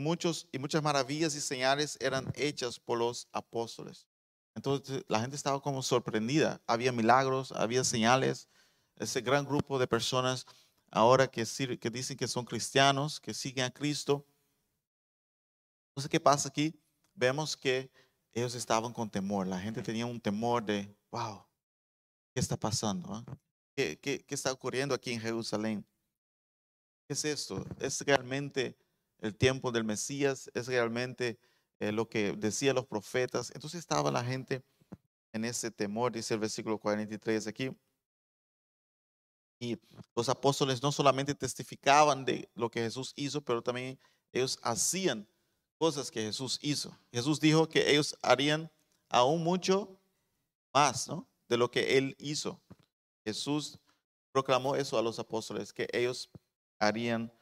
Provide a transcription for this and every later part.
43, y, muchos, y muchas maravillas y señales eran hechas por los apóstoles. Entonces la gente estaba como sorprendida. Había milagros, había señales. Ese gran grupo de personas ahora que, que dicen que son cristianos, que siguen a Cristo. Entonces, ¿qué pasa aquí? Vemos que ellos estaban con temor. La gente tenía un temor de, wow, ¿qué está pasando? Ah? ¿Qué, qué, qué está ocurriendo aquí en Jerusalén? ¿Qué es esto? ¿Es realmente el tiempo del Mesías? ¿Es realmente eh, lo que decían los profetas? Entonces estaba la gente en ese temor, dice el versículo 43 aquí. Y los apóstoles no solamente testificaban de lo que Jesús hizo, pero también ellos hacían cosas que Jesús hizo. Jesús dijo que ellos harían aún mucho más ¿no? de lo que Él hizo. Jesús proclamó eso a los apóstoles, que ellos harían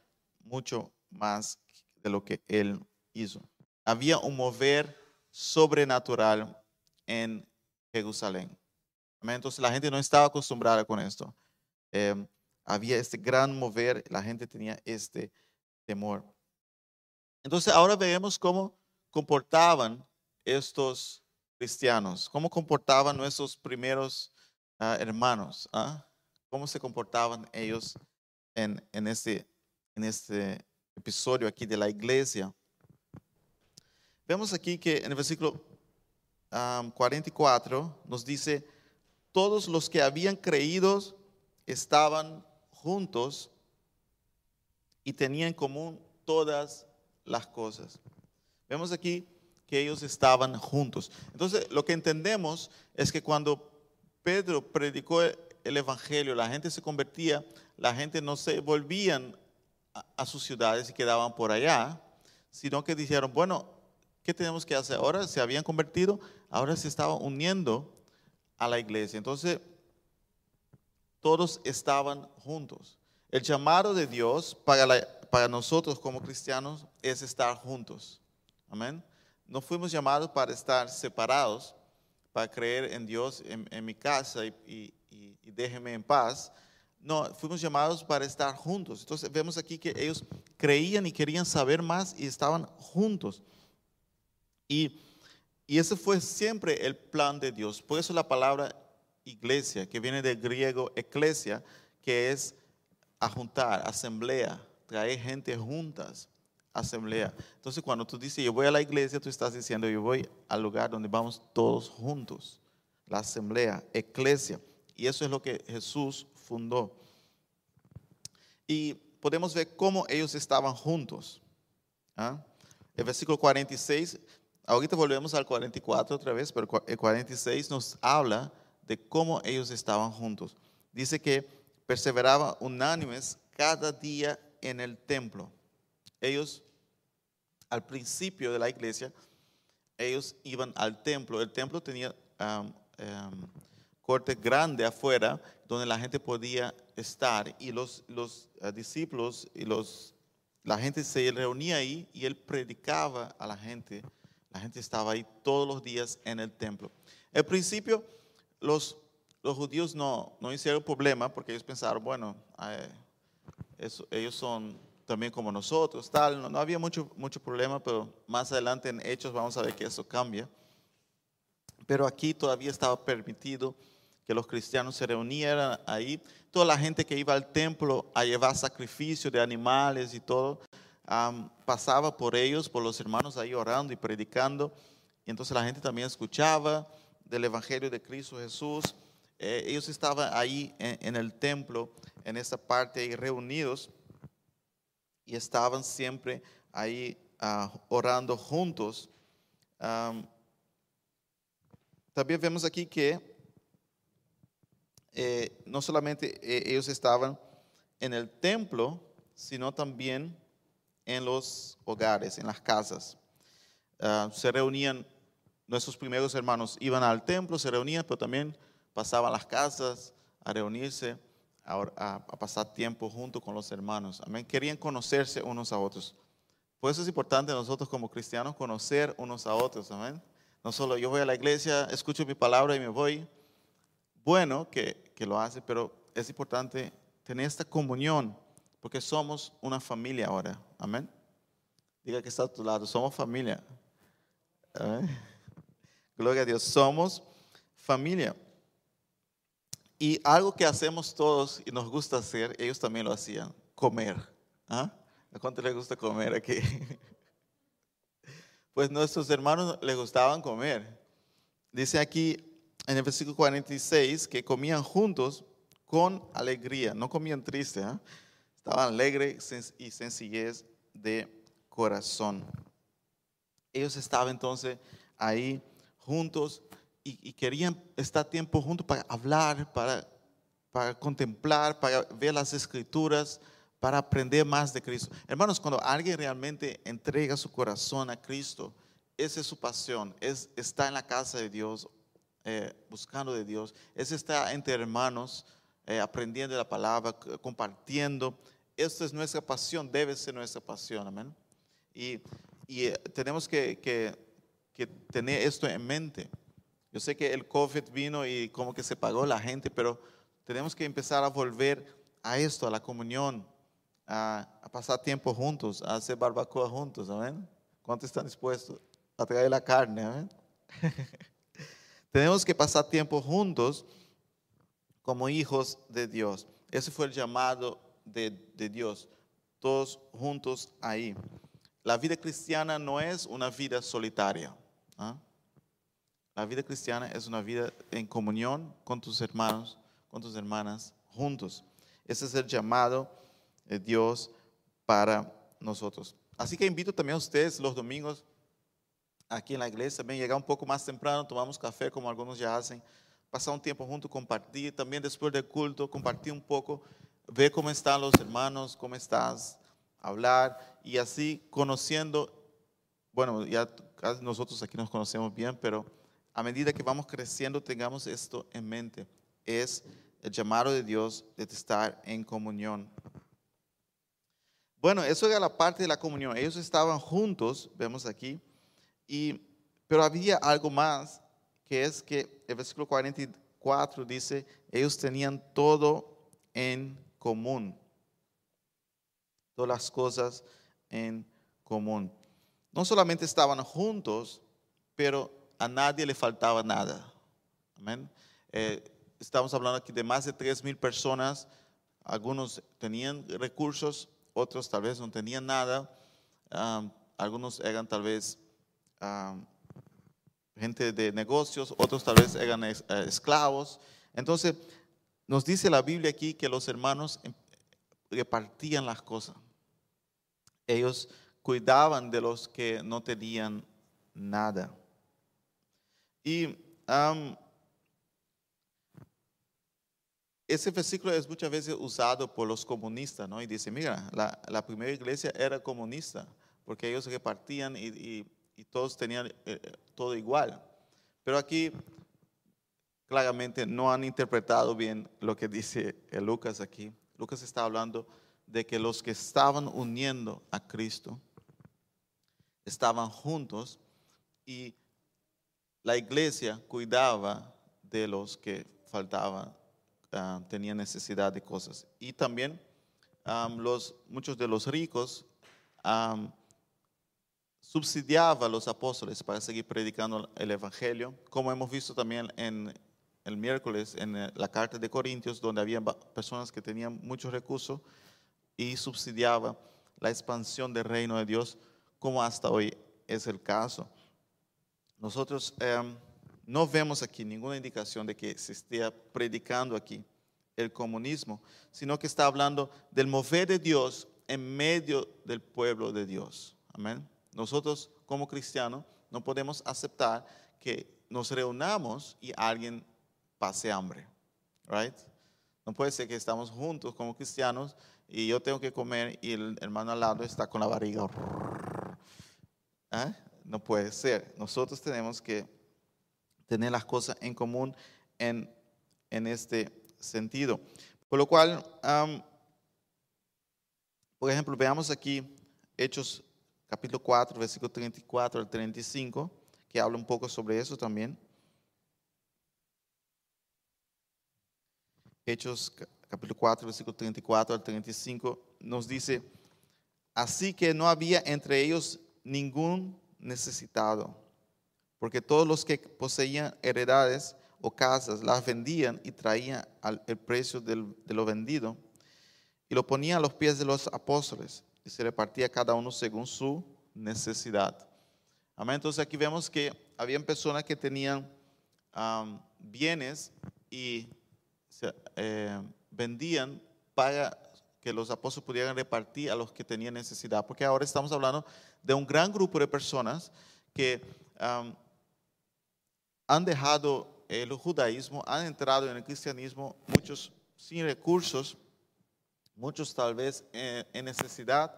mucho más de lo que Él hizo. Había un mover sobrenatural en Jerusalén. Entonces la gente no estaba acostumbrada con esto. Em, había este gran mover, la gente tenía este temor. Entonces ahora vemos cómo comportaban estos cristianos, cómo comportaban nuestros primeros ah, hermanos, ¿ah? cómo se comportaban ellos en, en, este, en este episodio aquí de la iglesia. Vemos aquí que en el versículo 44 nos dice, todos los que habían creído estaban juntos y tenían en común todas las cosas. Vemos aquí que ellos estaban juntos. Entonces, lo que entendemos es que cuando Pedro predicó el Evangelio, la gente se convertía, la gente no se volvían a, sus ciudades y quedaban por allá, sino que dijeron, bueno, ¿qué tenemos que hacer? Ahora se habían convertido, ahora se estaban uniendo a la iglesia. Entonces, todos estaban juntos. El llamado de Dios para, nosotros como cristianos es estar juntos. Amén. No fuimos llamados para estar separados, para creer en Dios en, mi casa y, y, déjeme en paz. No, fuimos llamados para estar juntos. Entonces vemos aquí que ellos creían y querían saber más y estaban juntos. Y, y ese fue siempre el plan de Dios. Por eso la palabra iglesia, que viene del griego eclesia, que es ajuntar, asamblea, traer gente juntas, asamblea. Entonces cuando tú dices yo voy a la iglesia, tú estás diciendo yo voy al lugar donde vamos todos juntos, la asamblea, eclesia. Y eso es lo que Jesús fundó. Y podemos ver cómo ellos estaban juntos. ¿ah? El versículo 46, ahorita volvemos al 44 otra vez, pero el 46 nos habla de cómo ellos estaban juntos. Dice que perseveraban unánimes cada día en el templo. Ellos, al principio de la iglesia, ellos iban al templo. El templo tenía um, um, corte grande afuera donde la gente podía estar y los, los uh, discípulos y los, la gente se reunía ahí y él predicaba a la gente. La gente estaba ahí todos los días en el templo. Al principio los, los judíos no, no hicieron problema porque ellos pensaron, bueno, eh, ellos son también como nosotros, tal. No, no, había mucho, mucho problema, pero más adelante en Hechos vamos a ver que eso cambia. Pero aquí todavía estaba permitido que los cristianos se reunieran ahí. Toda la gente que iba al templo a llevar sacrificio de animales y todo, pasaba por ellos, por los hermanos ahí orando y predicando. Y entonces la gente también escuchaba del Evangelio de Cristo Jesús. Eh, ellos estaban ahí en, el templo, en esta parte ahí reunidos y estaban siempre ahí ah, orando juntos. también vemos aquí que eh, no solamente eh, ellos estaban en el templo, sino también en los hogares, en las casas. Ah, se reunían nuestros primeros hermanos iban al templo, se reunían, pero también pasaban las casas a reunirse, a, pasar tiempo junto con los hermanos. Amén. Querían conocerse unos a otros. Por eso es importante nosotros como cristianos conocer unos a otros. Amén. No solo yo voy a la iglesia, escucho mi palabra y me voy. Bueno que, que lo hace, pero es importante tener esta comunión porque somos una familia ahora. Amén. Diga que está a tu lado, somos familia. Gloria a Dios, somos familia. Y algo que hacemos todos y nos gusta hacer, ellos también lo hacían, comer. ¿Ah? ¿A cuánto les gusta comer aquí? Pues nuestros hermanos les gustaban comer. Dice aquí en el versículo 46 que comían juntos con alegría, no comían triste, ¿ah? estaban alegres y sencillez de corazón. Ellos estaban entonces ahí juntos y, querían estar tiempo juntos para hablar, para, para contemplar, para ver las escrituras, para aprender más de Cristo. Hermanos, cuando alguien realmente entrega su corazón a Cristo, esa es su pasión, es, está en la casa de Dios, eh, buscando de Dios, es estar entre hermanos, eh, aprendiendo la palabra, compartiendo. Esta es nuestra pasión, debe ser nuestra pasión, amén. Y, y eh, tenemos que, que, que tener esto en mente. Yo sé que el COVID vino y como que se pagó la gente, pero tenemos que empezar a volver a esto, a la comunión, a, pasar tiempo juntos, a hacer barbacoa juntos, ¿amén? ¿Cuántos están dispuestos a traer la carne? Amén. tenemos que pasar tiempo juntos como hijos de Dios. Ese fue el llamado de, Dios, todos juntos ahí. La vida cristiana no es una vida solitaria. ¿ah? La vida cristiana es una vida en comunión con tus hermanos, con tus hermanas, juntos. Ese es el llamado de Dios para nosotros. Así que invito también a ustedes los domingos aquí en la iglesia, también llegar un poco más temprano, tomamos café como algunos ya hacen, pasar un tiempo juntos, compartir, también después del culto, compartir un poco, ver cómo están los hermanos, cómo estás, hablar y así conociendo, bueno, ya nosotros aquí nos conocemos bien, pero a medida que vamos creciendo, tengamos esto en mente. Es el llamado de Dios de estar en comunión. Bueno, eso era la parte de la comunión. Ellos estaban juntos, vemos aquí, y, pero había algo más, que es que el versículo 44 dice, ellos tenían todo en común. Todas las cosas en común. No solamente estaban juntos, pero a nadie le faltaba nada. Amén. Eh, estamos hablando aquí de más de 3 mil personas. Algunos tenían recursos, otros tal vez no tenían nada. algunos eran tal vez gente de negocios, otros tal vez eran eh, esclavos. Entonces, nos dice la Biblia aquí que los hermanos em, repartían las cosas. Ellos cuidaban de los que no tenían nada. Y ese versículo es muchas veces usado por los comunistas, ¿no? Y dice, mira, la, primera iglesia era comunista, porque ellos repartían y, todos tenían eh, eh, todo igual. Pero aquí claramente no han interpretado bien lo que dice Lucas aquí. Lucas está hablando de que los que estaban uniendo a Cristo estaban juntos y la iglesia cuidaba de los que faltaban, ah, tenían necesidad de cosas. Y también los, muchos de los ricos subsidiaban a los apóstoles para seguir predicando el Evangelio, como hemos visto también en el miércoles en la carta de Corintios, donde había personas que tenían muchos recursos y subsidiaba la expansión del reino de Dios, como hasta hoy es el caso. Nosotros em, no vemos aquí ninguna indicación de que se esté predicando aquí el comunismo, sino que está hablando del mover de Dios en medio del pueblo de Dios. Amén. Nosotros como cristianos no podemos aceptar que nos reunamos y alguien pase hambre. Right? No puede ser que estamos juntos como cristianos y yo tengo que comer y el hermano al lado está con la barriga. ¿Eh? no puede ser. Nosotros tenemos que tener las cosas en común en, este sentido. Por lo cual, por ejemplo, veamos aquí Hechos capítulo 4, versículo 34 al 35, que habla un poco sobre eso también. Hechos capítulo 4, versículo 34 al 35, nos dice, Así que no había entre ellos ningún necesitado, porque todos los que poseían heredades o casas las vendían y traían el precio de lo vendido y lo ponían a los pies de los apóstoles y se repartía cada uno según su necesidad. Amén. Entonces aquí vemos que habían personas que tenían bienes y eh, vendían para que los apóstoles pudieran repartir a los que tenían necesidad. Porque ahora estamos hablando de un gran grupo de personas que han dejado el judaísmo, han entrado en el cristianismo, muchos sin recursos, muchos tal vez en necesidad,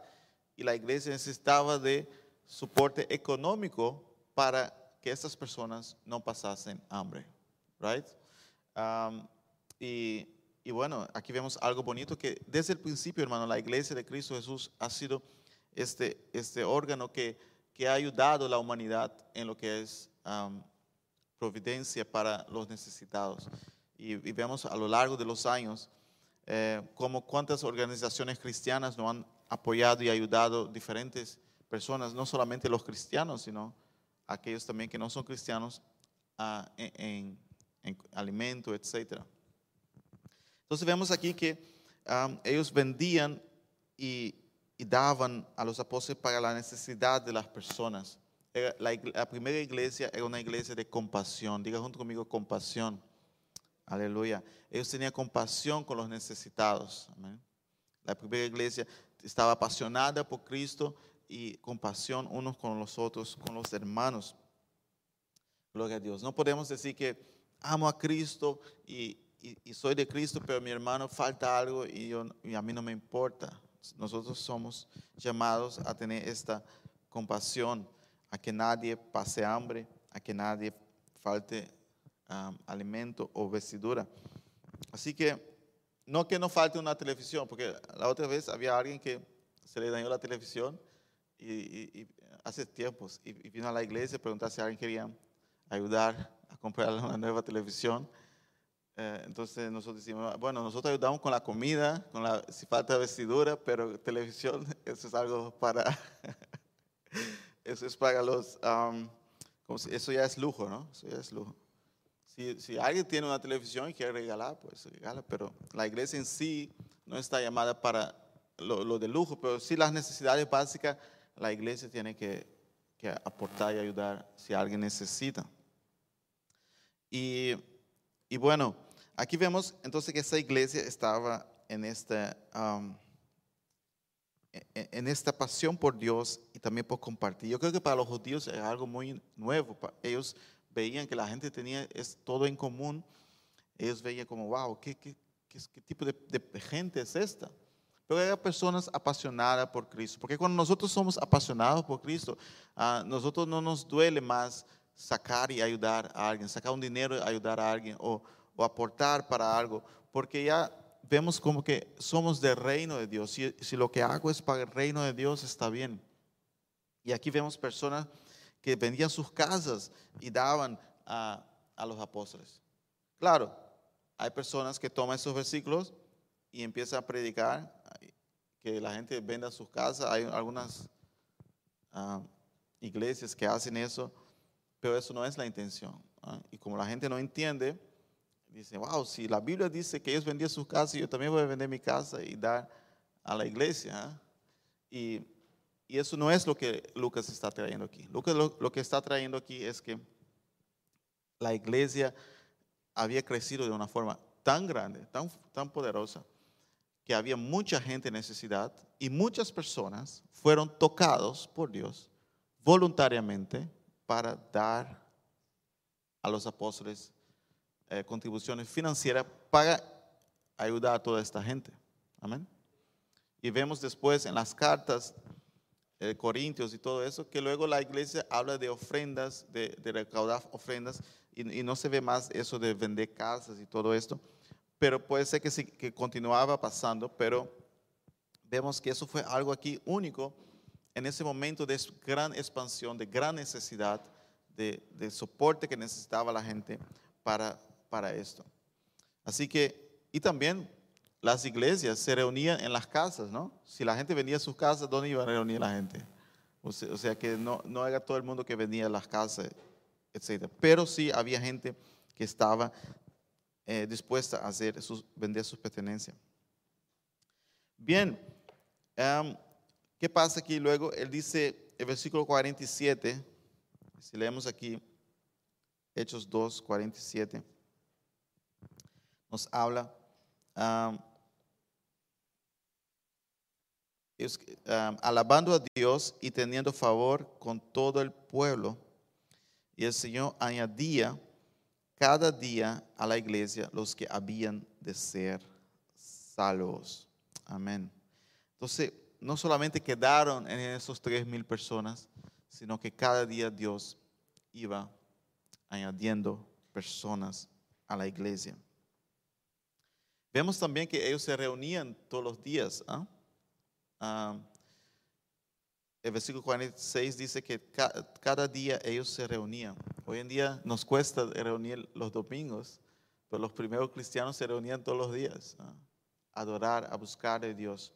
y la iglesia necesitaba de soporte económico para que estas personas no pasasen hambre, right? y, y, bueno, aquí vemos algo bonito que desde el principio, hermano, la iglesia de Cristo Jesús ha sido este, este órgano que, que ha ayudado a la humanidad en lo que es providencia para los necesitados. Y, y, vemos a lo largo de los años eh, como cuántas organizaciones cristianas nos han apoyado y ayudado diferentes personas, no solamente los cristianos, sino aquellos también que no son cristianos ah, en, alimento, etc. Entonces vemos aquí que ellos vendían y, daban a los apóstoles para la necesidad de las personas. La, la, primera iglesia era una iglesia de compasión. Diga junto conmigo compasión. Aleluya. Ellos tenían compasión con los necesitados. La primera iglesia estaba apasionada por Cristo y compasión unos con los otros, con los hermanos. Gloria a Dios. No podemos decir que amo a Cristo y, soy de Cristo, pero mi hermano falta algo y, yo, y a mí no me importa. Nosotros somos llamados a tener esta compasión, a que nadie pase hambre, a que nadie falte um, alimento o vestidura. Así que no que no falte una televisión, porque la otra vez había alguien que se le dañó la televisión y, hace tiempos y, vino a la iglesia a preguntar si alguien quería ayudar a comprar una nueva televisión. Eh, entonces nosotros decimos, bueno, nosotros ayudamos con la comida, con la, si falta vestidura, pero televisión, eso es algo para, eso es para los, eso ya es lujo, ¿no? Eso ya es lujo. Si, alguien tiene una televisión y quiere regalar, pues regala, pero la iglesia en sí no está llamada para lo, de lujo, pero sí las necesidades básicas la iglesia tiene que, aportar y ayudar si alguien necesita. Y, bueno, aquí vemos entonces que esta iglesia estaba en esta, um, en esta pasión por Dios y también por compartir. Yo creo que para los judíos es algo muy nuevo. Ellos veían que la gente tenía es todo en común. Ellos veían como, wow, ¿qué, qué, qué, tipo de, gente es esta? pero hay personas apasionadas por Cristo. Porque cuando nosotros somos apasionados por Cristo, a nosotros no nos duele más sacar y ayudar a alguien, sacar un dinero y ayudar a alguien o, aportar para algo, porque ya vemos como que somos del reino de Dios. Si, si lo que hago es para el reino de Dios, está bien. Y aquí vemos personas que vendían sus casas y daban a, a los apóstoles. Claro, hay personas que toman esos versículos y empiezan a predicar que la gente venda sus casas. Hay algunas ah, iglesias que hacen eso, pero eso no es la intención. ¿ah? Y como la gente no entiende, dice, wow, si la Biblia dice que ellos vendían sus casas, yo también voy a vender mi casa y dar a la iglesia. ¿ah? Y, y, eso no es lo que Lucas está trayendo aquí. Lucas lo, que está trayendo aquí es que la iglesia había crecido de una forma tan grande, tan, tan poderosa, que había mucha gente en necesidad y muchas personas fueron tocados por Dios voluntariamente para dar a los apóstoles eh, contribuciones financieras para ayudar a toda esta gente. Amén. Y vemos después en las cartas de Corintios y todo eso, que luego la iglesia habla de ofrendas, de, recaudar ofrendas, y, no se ve más eso de vender casas y todo esto pero puede ser que, sí, que continuaba pasando, pero vemos que eso fue algo aquí único en ese momento de gran expansión, de gran necesidad, de, soporte que necesitaba la gente para esto. Así que, y también las iglesias se reunían en las casas, ¿no? Si la gente venía a sus casas, ¿dónde iba a reunir la gente? O sea, que no, no era todo el mundo que venía a las casas, etc. Pero sí había gente que estaba eh, dispuesta a hacer sus, vender sus pertenencias. Bien, ¿qué pasa aquí luego? Él dice, el versículo 47, si leemos aquí Hechos 2, 47, nos habla alabando a Dios y teniendo favor con todo el pueblo. Y el Señor añadía cada día a la iglesia los que habían de ser salvos. Amén. Entonces, no solamente quedaron en esos tres mil personas, sino que cada día Dios iba añadiendo personas a la iglesia. Vemos también que ellos se reunían todos los días. ¿ah? El versículo 46 dice que cada día ellos se reunían. Hoy en día nos cuesta reunir los domingos, pero los primeros cristianos se reunían todos los días a adorar, a buscar a Dios.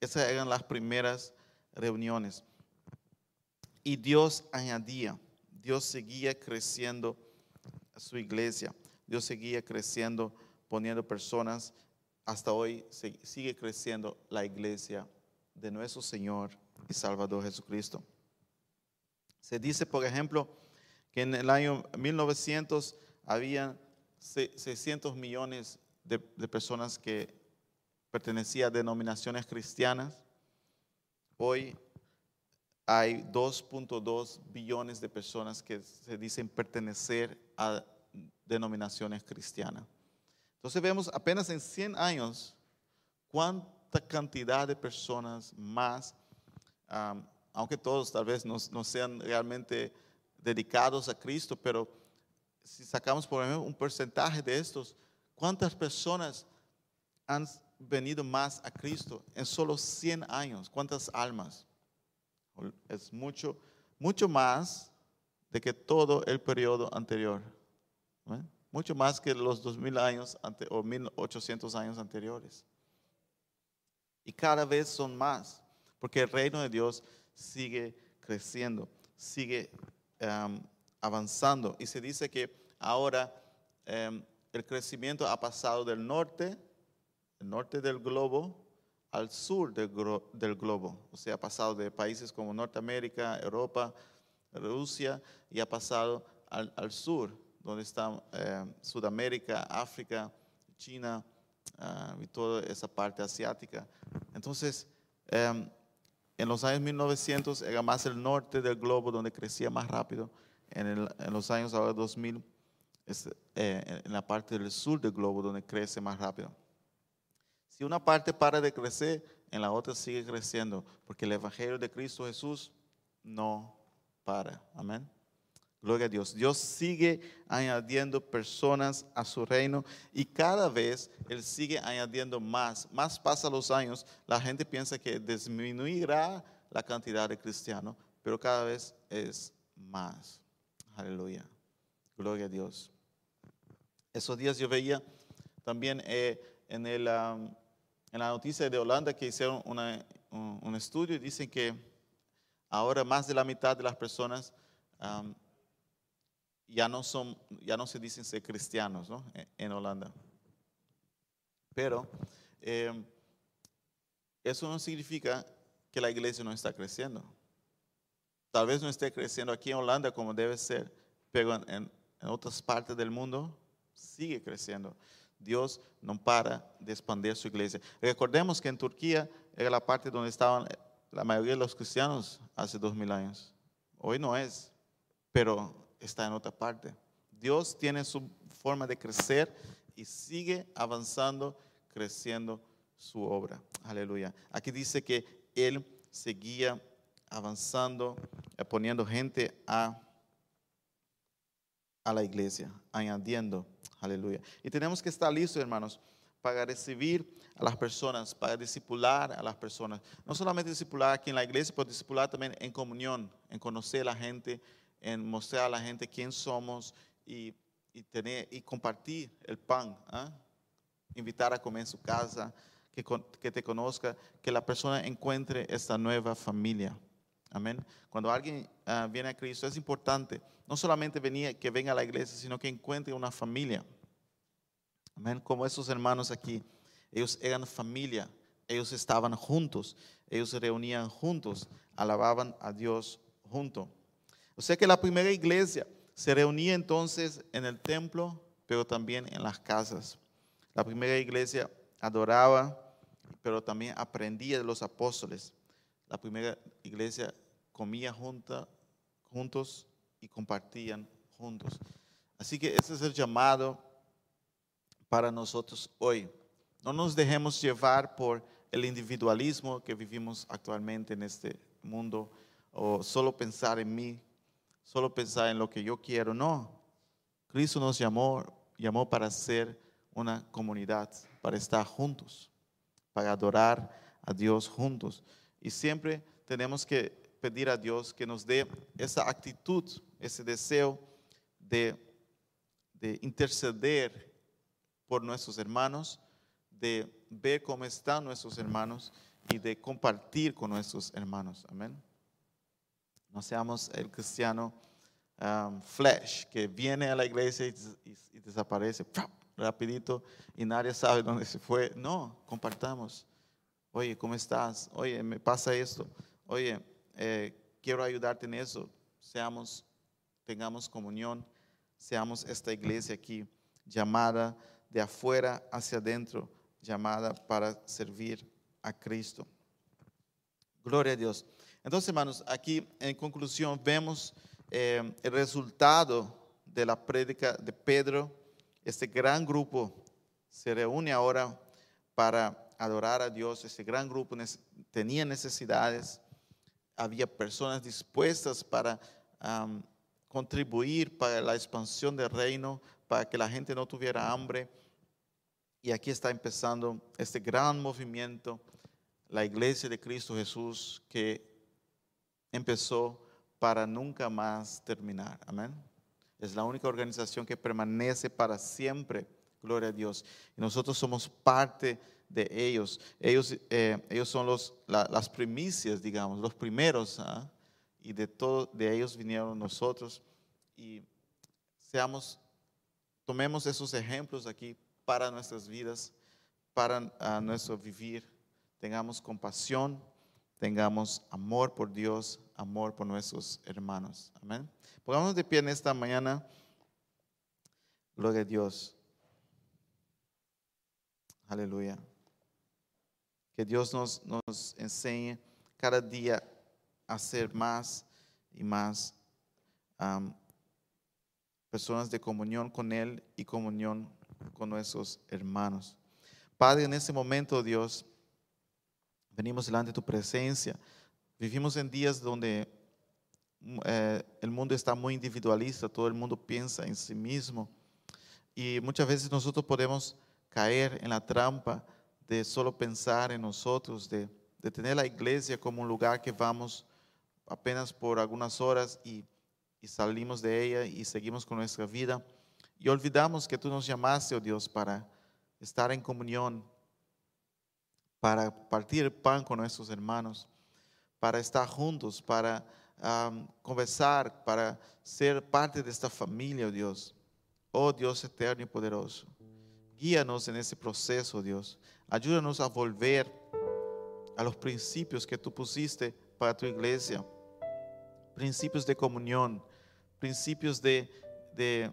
Esas eran las primeras reuniones. Y Dios añadía, Dios seguía creciendo su iglesia, Dios seguía creciendo poniendo personas. Hasta hoy sigue creciendo la iglesia de nuestro Señor y Salvador Jesucristo. Se dice, por ejemplo, que en el año 1900 había 600 millones de, personas que pertenecían a denominaciones cristianas. Hoy hay 2.2 billones de personas que se dicen pertenecer a denominaciones cristianas. Entonces vemos apenas en 100 años cuánta cantidad de personas más, aunque todos tal vez no, sean realmente dedicados a Cristo, pero si sacamos por ejemplo un porcentaje de estos, ¿cuántas personas han venido más a Cristo en solo 100 años? ¿Cuántas almas? Es mucho, mucho más de que todo el periodo anterior mucho más que los 2000 años o 1800 años anteriores. Y cada vez son más, porque el reino de Dios sigue creciendo, sigue em, avanzando. Y se dice que ahora em, el crecimiento ha pasado del norte, el norte del globo, al sur del, globo. O sea, ha pasado de países como Norteamérica, Europa, Rusia, y ha pasado al, al sur donde está eh, Sudamérica, África, China ah, y toda esa parte asiática. Entonces, em, en los años 1900 era más el norte del globo donde crecía más rápido. En, los años ahora 2000, eh, en la parte del sur del globo donde crece más rápido. Si una parte para de crecer, en la otra sigue creciendo, porque el Evangelio de Cristo Jesús no para. Amén. Gloria a Dios. Dios sigue añadiendo personas a su reino y cada vez Él sigue añadiendo más. Más pasan los años, la gente piensa que disminuirá la cantidad de cristianos, pero cada vez es más. Aleluya. Gloria a Dios. Esos días yo veía también eh, en, el, en, la noticia de Holanda que hicieron un, estudio y dicen que ahora más de la mitad de las personas ya no, son, ya no se dicen ser cristianos ¿no? E, en Holanda. Pero eh, eso no significa que la iglesia no está creciendo. Tal vez no esté creciendo aquí en Holanda como debe ser, pero en, en otras partes del mundo sigue creciendo. Dios no para de expandir su iglesia. Recordemos que en Turquía era la parte donde estaban la mayoría de los cristianos hace dos mil años. Hoy no es, pero está en otra parte. Dios tiene su forma de crecer y sigue avanzando, creciendo su obra. Aleluya. Aquí dice que Él seguía avanzando, eh, poniendo gente a, a la iglesia, añadiendo. Aleluya. Y tenemos que estar listos, hermanos, para recibir a las personas, para discipular a las personas. No solamente discipular aquí en la iglesia, pero discipular también en comunión, en conocer a la gente, en mostrar a la gente quién somos y, tener, y compartir el pan. ¿ah? invitar a comer en su casa, que, que te conozca, que la persona encuentre esta nueva familia. Amén. Cuando alguien ah, viene a Cristo es importante no solamente venir, que venga a la iglesia, sino que encuentre una familia. Amén. Como esos hermanos aquí, ellos eran familia, ellos estaban juntos, ellos se reunían juntos, alababan a Dios junto. O sea que la primera iglesia se reunía entonces en el templo, pero también en las casas. La primera iglesia adoraba, pero también aprendía de los apóstoles. La primera iglesia comía junta, juntos y compartían juntos. Así que ese es el llamado para nosotros hoy. No nos dejemos llevar por el individualismo que vivimos actualmente en este mundo o solo pensar en mí, solo pensar en lo que yo quiero. No, Cristo nos llamó, llamó para ser una comunidad, para estar juntos, para adorar a Dios juntos. Y siempre tenemos que pedir a Dios que nos dé esa actitud, ese deseo de, de interceder por nuestros hermanos, de ver cómo están nuestros hermanos y de compartir con nuestros hermanos. Amén. Seamos el cristiano um, flesh que viene a la iglesia y, desaparece rapidito y nadie sabe dónde se fue. No, compartamos. Oye, ¿cómo estás? Oye, me pasa esto. Oye, eh, quiero ayudarte en eso. Seamos, tengamos comunión, seamos esta iglesia aquí llamada de afuera hacia adentro llamada para servir a Cristo. Gloria a Dios. Entonces, hermanos, aquí en conclusión vemos eh, el resultado de la prédica de Pedro. Este gran grupo se reúne ahora para adorar a Dios. Este gran grupo tenía necesidades. Había personas dispuestas para contribuir para la expansión del reino, para que la gente no tuviera hambre y aquí está empezando este gran movimiento, la iglesia de Cristo Jesús, que empezó para nunca más terminar. Amén. Es la única organización que permanece para siempre. Gloria a Dios. Y nosotros somos parte de ellos. Ellos, eh, ellos son los, las primicias, digamos, los primeros. ¿ah? Y de, todo, de ellos vinieron nosotros. Y seamos, tomemos esos ejemplos aquí para nuestras vidas, para nuestro vivir. Tengamos compasión, tengamos amor por Dios, amor por nuestros hermanos. Amén. Pongámonos de pie en esta mañana. Gloria a Dios. Aleluya. Que Dios nos, nos enseñe cada día a ser más y más personas de comunión con Él y comunión con nuestros hermanos. Padre, en este momento, Dios, venimos delante de tu presencia. Vivimos en días donde eh, el mundo está muy individualista, todo el mundo piensa en sí mismo. Y muchas veces nosotros podemos caer en la trampa de solo pensar en nosotros, de, de tener la iglesia como un lugar que vamos apenas por algunas horas y, y salimos de ella y seguimos con nuestra vida. Y olvidamos que tú nos llamaste, oh Dios, para estar en comunión, para partir el pan con nuestros hermanos, para estar juntos, para conversar, para ser parte de esta familia, oh Dios. Oh Dios eterno y poderoso. Guíanos en ese proceso, Dios. Ayúdanos a volver a los principios que tú pusiste para tu iglesia. Principios de comunión, principios de, de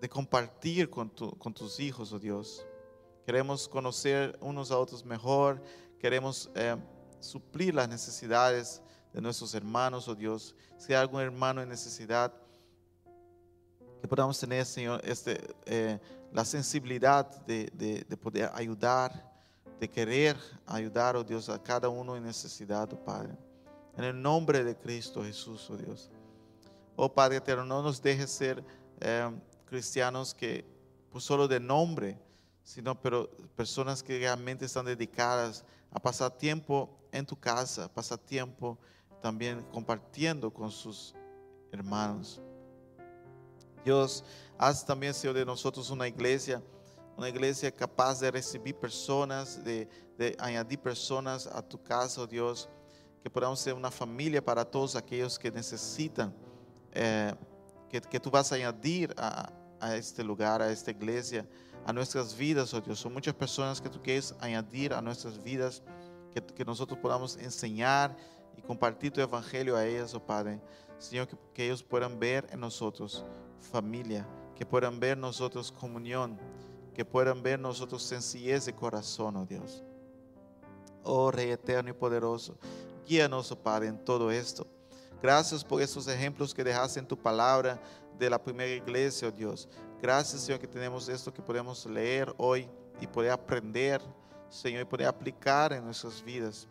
de compartir con, con tus hijos, oh Dios. Queremos conocer unos a otros mejor, queremos eh, suplir las necesidades de nuestros hermanos, oh Dios. Si hay algún hermano en necesidad, que podamos tener, Señor, este, eh, la sensibilidad de, de, poder ayudar, de querer ayudar, oh Dios, a cada uno en necesidad, oh Padre. En el nombre de Cristo Jesús, oh Dios. Oh Padre eterno, no nos dejes ser eh, cristianos que, pues solo de nombre, sino pero personas que realmente están dedicadas a pasar tiempo en tu casa, pasar tiempo también compartiendo con sus hermanos. Dios, haz también, Señor, de nosotros una iglesia una iglesia capaz de recibir personas, de, añadir personas a tu casa, oh Dios, que podamos ser una familia para todos aquellos que necesitan, eh, que, que, tú vas a añadir a, a, este lugar, a esta iglesia, a nuestras vidas, oh Dios. Son muchas personas que tú quieres añadir a nuestras vidas, que, nosotros podamos enseñar y compartir tu evangelio a ellas, oh Padre. Señor, que, ellos puedan ver en nosotros familia, que puedan ver nosotros comunión, que puedan ver nosotros sencillez de corazón, oh Dios. Oh Rey eterno y poderoso, guíanos, oh Padre, en todo esto. Gracias por estos ejemplos que dejaste en tu palabra de la primera iglesia, oh Dios. Gracias, Señor, que tenemos esto que podemos leer hoy y poder aprender, Señor, y poder aplicar en nuestras vidas.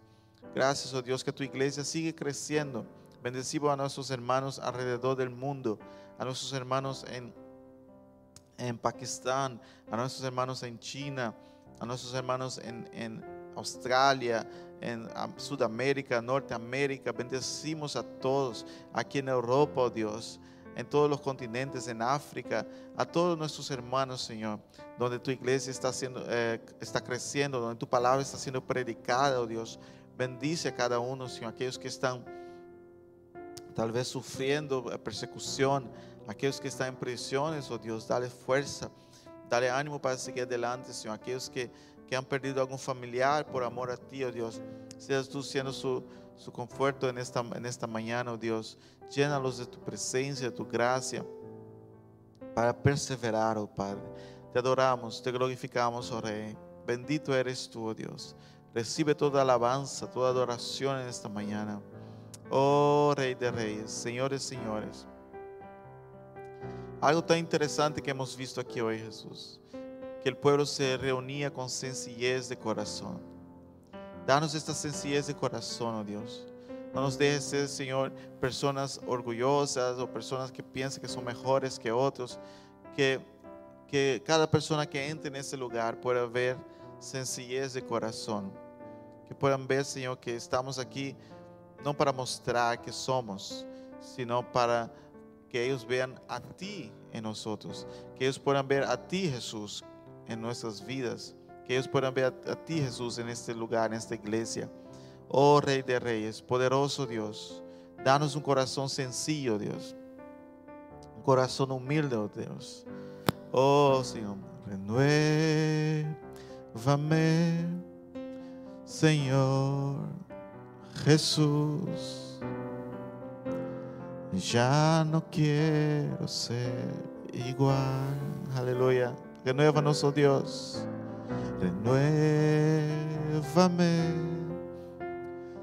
Gracias, oh Dios, que tu iglesia sigue creciendo. Bendecimos a nuestros hermanos alrededor del mundo, a nuestros hermanos en en Pakistán, a nuestros hermanos en China, a nuestros hermanos en, en Australia, en Sudamérica, Norteamérica. Bendecimos a todos aquí en Europa, oh Dios, en todos los continentes, en África, a todos nuestros hermanos, Señor, donde tu iglesia está, siendo, eh, está creciendo, donde tu palabra está siendo predicada, oh Dios. Bendice a cada uno, Señor, aquellos que están tal vez sufriendo persecución, aquellos que están en prisiones, oh Dios, dale fuerza, dale ánimo para seguir adelante, Señor. Aquellos que, que han perdido algún familiar por amor a ti, oh Dios, seas tú siendo su, su conforto en esta, en esta mañana, oh Dios. Llénalos de tu presencia, de tu gracia, para perseverar, oh Padre. Te adoramos, te glorificamos, oh Rey. Bendito eres tú, oh Dios. Recibe toda alabanza, toda adoración en esta mañana. Oh Rey de Reyes, señores, señores. Algo tan interesante que hemos visto aquí hoy, Jesús, que el pueblo se reunía con sencillez de corazón. Danos esta sencillez de corazón, oh Dios. No nos dejes ser, Señor, personas orgullosas o personas que piensan que son mejores que otros. Que, cada persona que entre en ese lugar pueda ver sencillez de corazón. Que puedan ver, Señor, que estamos aquí no para mostrar que somos, sino para que ellos vean a ti en nosotros, que ellos puedan ver a ti Jesús en nuestras vidas, que ellos puedan ver a, ti Jesús en este lugar, en esta iglesia. Oh Rey de Reyes, poderoso Dios, danos un corazón sencillo, Dios, un corazón humilde, oh Dios. Oh Señor, renuévame, Señor Jesús ya no quiero ser igual. Aleluya. Renuévanos, oh Dios. Renuévame,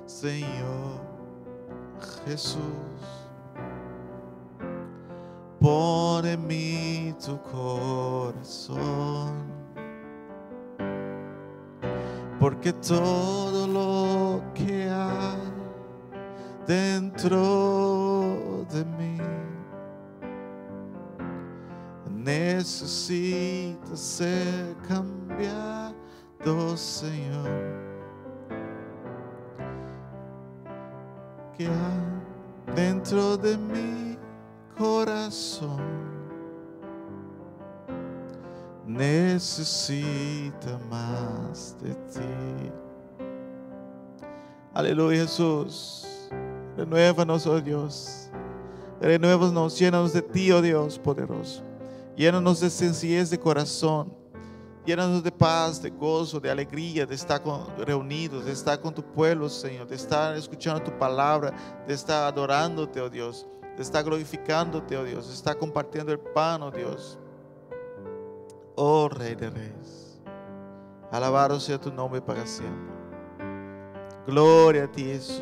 Señor Jesús. Pon en mí tu corazón. Porque todo lo que hay dentro de mí. Necesita ser cambiado, Señor. Que dentro de mi corazón necesita más de ti. Aleluya Jesús. Renuévanos, oh Dios. Renuévanos, llénanos de ti, oh Dios poderoso. Llénanos de sencillez de corazón. Llénanos de paz, de gozo, de alegría, de estar reunidos, de estar con tu pueblo, Señor, de estar escuchando tu palabra, de estar adorándote, oh Dios, de estar glorificándote, oh Dios, de estar compartiendo el pan, oh Dios. Oh Rey de Reyes, alabado sea tu nombre para siempre. Gloria a ti, Jesús.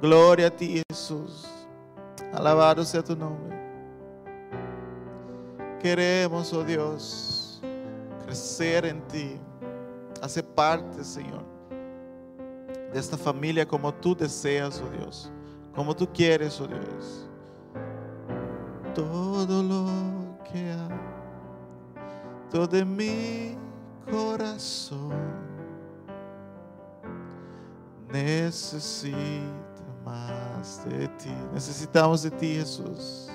Gloria a ti, Jesús. Alabado sea tu nombre. Queremos, oh Dios, crecer en ti, hacer parte, Señor, de esta familia como tú deseas, oh Dios, como tú quieres, oh Dios. Todo lo que hay, todo mi corazón necesita más de ti. Necesitamos de ti, Jesús.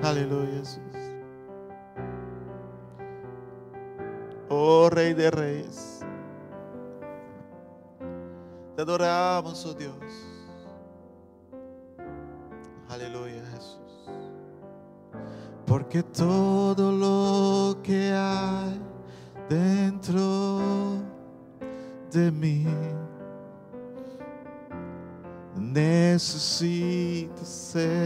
Aleluya, Jesús. Oh Rey de Reyes. Te adoramos, oh Dios. Aleluya, Jesús. Porque todo lo que hay dentro de mí necesita ser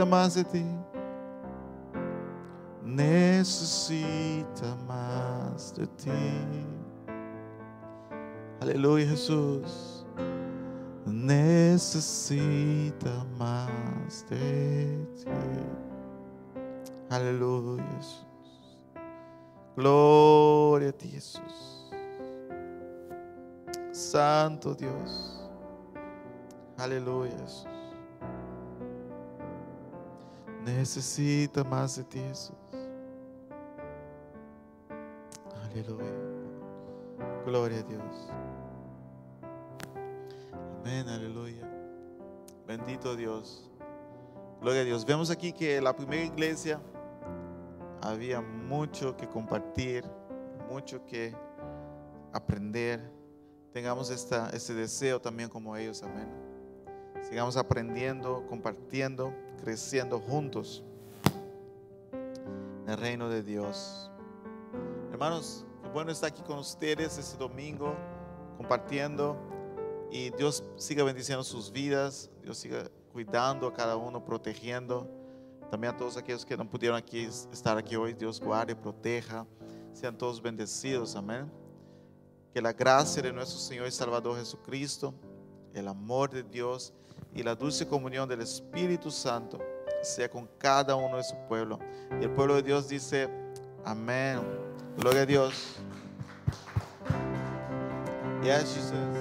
necesita más de ti, necesita más de ti. Aleluya Jesús, necesita más de ti. Aleluya Jesús. Gloria a ti Jesús. Santo Dios. Aleluya Jesús. Necesita más de ti Jesús. Aleluya. Gloria a Dios. Amén, aleluya. Bendito Dios. Gloria a Dios. Vemos aquí que la primera iglesia había mucho que compartir, mucho que aprender. Tengamos este deseo también como ellos, amén. Sigamos aprendiendo, compartiendo, creciendo juntos en el reino de Dios. Hermanos, qué bueno estar aquí con ustedes este domingo, compartiendo. Y Dios siga bendiciendo sus vidas, Dios siga cuidando a cada uno, protegiendo. También a todos aquellos que no pudieron aquí estar aquí hoy, Dios guarde, proteja, sean todos bendecidos, amén. Que la gracia de nuestro Señor y Salvador Jesucristo, el amor de Dios y la dulce comunión del Espíritu Santo sea con cada uno de su pueblo. Y el pueblo de Dios dice, amén. Gloria a Dios. Yes, Jesus.